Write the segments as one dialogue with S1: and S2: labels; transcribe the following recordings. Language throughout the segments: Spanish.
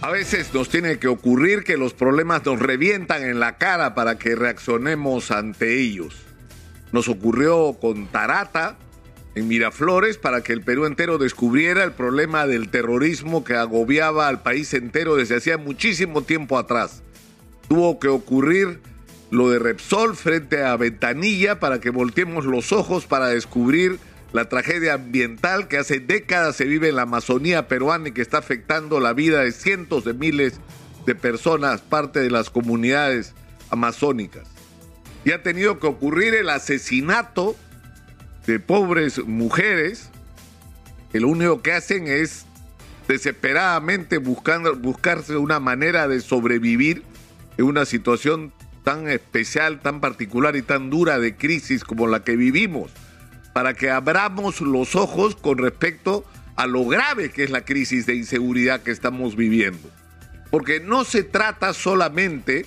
S1: A veces nos tiene que ocurrir que los problemas nos revientan en la cara para que reaccionemos ante ellos. Nos ocurrió con Tarata en Miraflores para que el Perú entero descubriera el problema del terrorismo que agobiaba al país entero desde hacía muchísimo tiempo atrás. Tuvo que ocurrir lo de Repsol frente a Ventanilla para que volteemos los ojos para descubrir la tragedia ambiental que hace décadas se vive en la Amazonía peruana y que está afectando la vida de cientos de miles de personas, parte de las comunidades amazónicas. Y ha tenido que ocurrir el asesinato de pobres mujeres que lo único que hacen es desesperadamente buscando, buscarse una manera de sobrevivir en una situación tan especial, tan particular y tan dura de crisis como la que vivimos para que abramos los ojos con respecto a lo grave que es la crisis de inseguridad que estamos viviendo. Porque no se trata solamente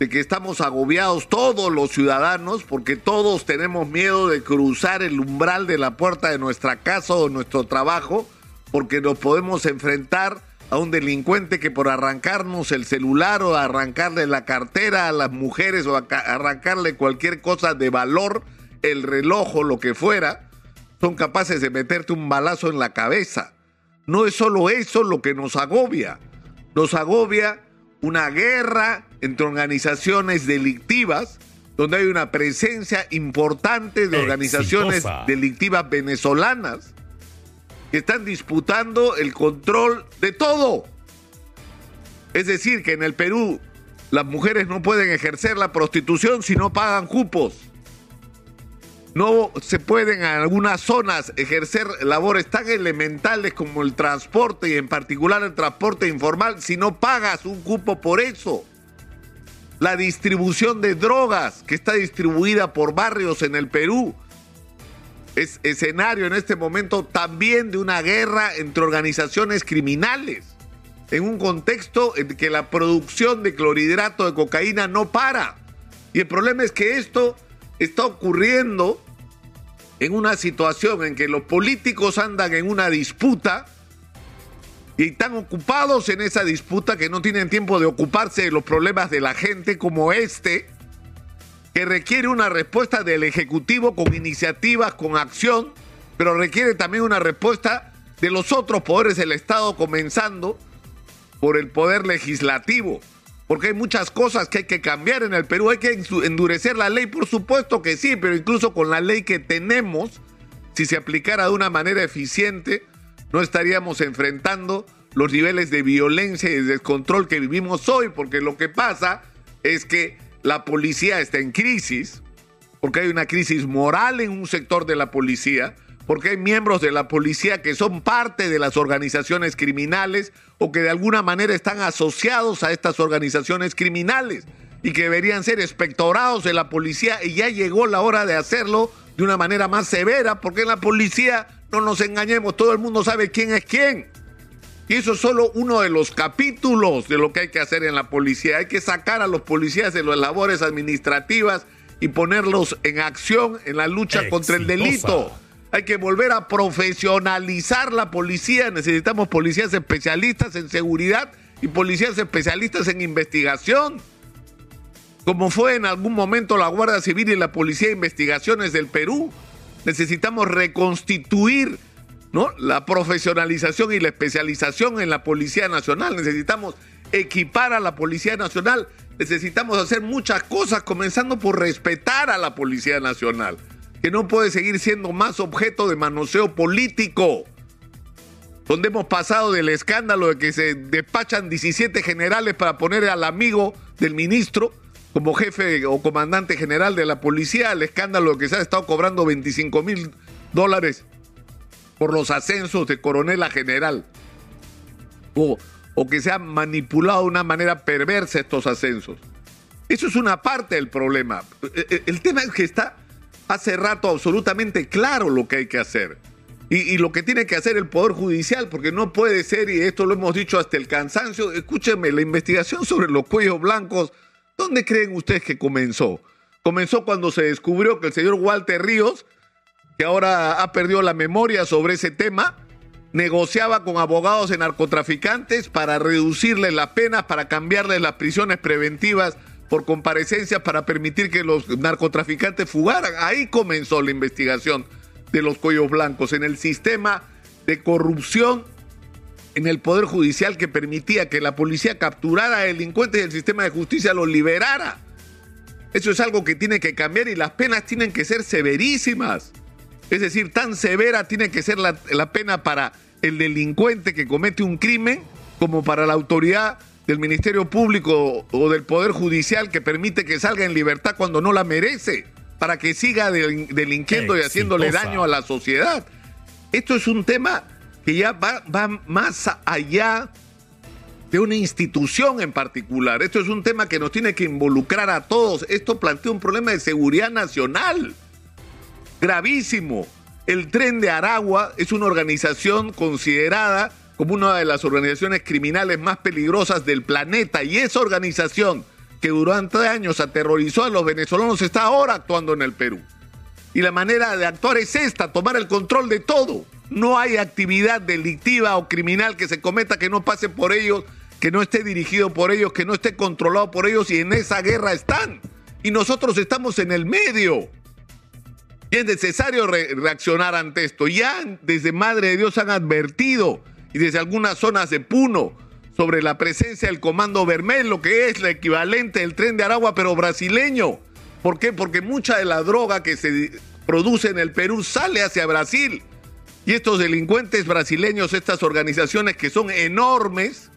S1: de que estamos agobiados todos los ciudadanos, porque todos tenemos miedo de cruzar el umbral de la puerta de nuestra casa o nuestro trabajo, porque nos podemos enfrentar a un delincuente que por arrancarnos el celular o arrancarle la cartera a las mujeres o arrancarle cualquier cosa de valor, el reloj o lo que fuera, son capaces de meterte un balazo en la cabeza. No es solo eso lo que nos agobia. Nos agobia una guerra entre organizaciones delictivas, donde hay una presencia importante de organizaciones delictivas venezolanas que están disputando el control de todo. Es decir, que en el Perú las mujeres no pueden ejercer la prostitución si no pagan cupos no se pueden en algunas zonas ejercer labores tan elementales como el transporte y en particular el transporte informal si no pagas un cupo por eso. La distribución de drogas que está distribuida por barrios en el Perú es escenario en este momento también de una guerra entre organizaciones criminales en un contexto en que la producción de clorhidrato de cocaína no para. Y el problema es que esto está ocurriendo en una situación en que los políticos andan en una disputa y están ocupados en esa disputa que no tienen tiempo de ocuparse de los problemas de la gente como este, que requiere una respuesta del Ejecutivo con iniciativas, con acción, pero requiere también una respuesta de los otros poderes del Estado, comenzando por el poder legislativo porque hay muchas cosas que hay que cambiar en el Perú. Hay que endurecer la ley, por supuesto que sí, pero incluso con la ley que tenemos, si se aplicara de una manera eficiente, no estaríamos enfrentando los niveles de violencia y de descontrol que vivimos hoy, porque lo que pasa es que la policía está en crisis, porque hay una crisis moral en un sector de la policía, porque hay miembros de la policía que son parte de las organizaciones criminales o que de alguna manera están asociados a estas organizaciones criminales y que deberían ser espectorados de la policía y ya llegó la hora de hacerlo de una manera más severa, porque en la policía, no nos engañemos, todo el mundo sabe quién es quién. Y eso es solo uno de los capítulos de lo que hay que hacer en la policía. Hay que sacar a los policías de las labores administrativas y ponerlos en acción en la lucha contra el delito. Hay que volver a profesionalizar la policía. Necesitamos policías especialistas en seguridad y policías especialistas en investigación. Como fue en algún momento la Guardia Civil y la Policía de Investigaciones del Perú. Necesitamos reconstituir ¿no? la profesionalización y la especialización en la Policía Nacional. Necesitamos equipar a la Policía Nacional. Necesitamos hacer muchas cosas, comenzando por respetar a la Policía Nacional que no puede seguir siendo más objeto de manoseo político. Donde hemos pasado del escándalo de que se despachan 17 generales para poner al amigo del ministro como jefe o comandante general de la policía, al escándalo de que se ha estado cobrando 25 mil dólares por los ascensos de coronel a general. O, o que se han manipulado de una manera perversa estos ascensos. Eso es una parte del problema. El tema es que está hace rato absolutamente claro lo que hay que hacer. Y, lo que tiene que hacer el Poder Judicial, porque no puede ser, y esto lo hemos dicho hasta el cansancio, escúchenme, la investigación sobre los cuellos blancos, ¿dónde creen ustedes que comenzó? Comenzó cuando se descubrió que el señor Walter Ríos, que ahora ha perdido la memoria sobre ese tema, negociaba con abogados de narcotraficantes para reducirles las penas, para cambiarles las prisiones preventivas por comparecencias, para permitir que los narcotraficantes fugaran. Ahí comenzó la investigación de los cuellos blancos, en el sistema de corrupción en el Poder Judicial que permitía que la policía capturara a delincuentes y el sistema de justicia los liberara. Eso es algo que tiene que cambiar y las penas tienen que ser severísimas. Es decir, tan severa tiene que ser la, pena para el delincuente que comete un crimen como para la autoridad del Ministerio Público o del Poder Judicial que permite que salga en libertad cuando no la merece, para que siga delinquiendo y haciéndole daño a la sociedad. Esto es un tema que ya va, va más allá de una institución en particular. Esto es un tema que nos tiene que involucrar a todos. Esto plantea un problema de seguridad nacional gravísimo. El tren de Aragua es una organización considerada como una de las organizaciones criminales más peligrosas del planeta y esa organización que durante años aterrorizó a los venezolanos está ahora actuando en el Perú. Y la manera de actuar es esta, tomar el control de todo. No hay actividad delictiva o criminal que se cometa que no pase por ellos, que no esté dirigido por ellos, que no esté controlado por ellos y en esa guerra están. Y nosotros estamos en el medio. Y es necesario reaccionar ante esto. Ya desde Madre de Dios han advertido y desde algunas zonas de Puno sobre la presencia del Comando Vermel, lo que es la equivalente del tren de Aragua, pero brasileño. ¿Por qué? Porque mucha de la droga que se produce en el Perú sale hacia Brasil. Y estos delincuentes brasileños, estas organizaciones que son enormes,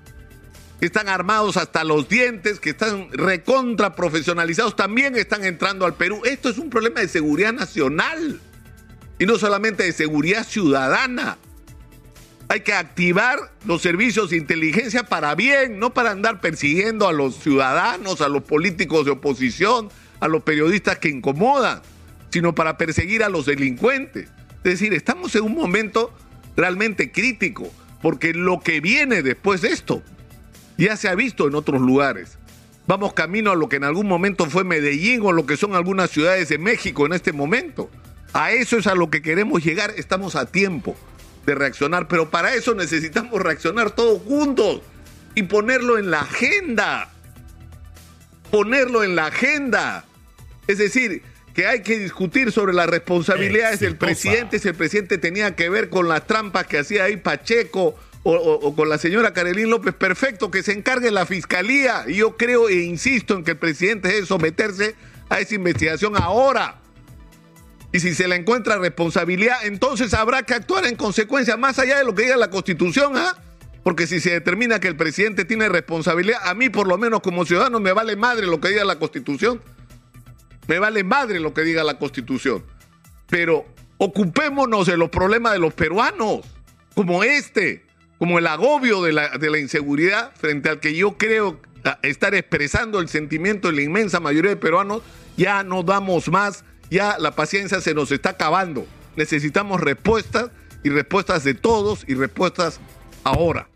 S1: que están armados hasta los dientes, que están recontra profesionalizados, también están entrando al Perú. Esto es un problema de seguridad nacional y no solamente de seguridad ciudadana. Hay que activar los servicios de inteligencia para bien, no para andar persiguiendo a los ciudadanos, a los políticos de oposición, a los periodistas que incomodan, sino para perseguir a los delincuentes. Es decir, estamos en un momento realmente crítico, porque lo que viene después de esto ya se ha visto en otros lugares. Vamos camino a lo que en algún momento fue Medellín o lo que son algunas ciudades de México en este momento. A eso es a lo que queremos llegar. Estamos a tiempo de reaccionar, pero para eso necesitamos reaccionar todos juntos y ponerlo en la agenda. Ponerlo en la agenda. Es decir, que hay que discutir sobre las responsabilidades del presidente, si el presidente tenía que ver con las trampas que hacía ahí Pacheco o, con la señora Carolín López, perfecto, que se encargue la fiscalía. Y yo creo e insisto en que el presidente debe someterse a esa investigación ahora. Y si se le encuentra responsabilidad, entonces habrá que actuar en consecuencia, más allá de lo que diga la Constitución, ¿ah? Porque si se determina que el presidente tiene responsabilidad, a mí por lo menos como ciudadano me vale madre lo que diga la Constitución. Me vale madre lo que diga la Constitución. Pero ocupémonos de los problemas de los peruanos, como este como el agobio de la, de la inseguridad frente al que yo creo estar expresando el sentimiento de la inmensa mayoría de peruanos, ya no damos más, ya la paciencia se nos está acabando. Necesitamos respuestas y respuestas de todos y respuestas ahora.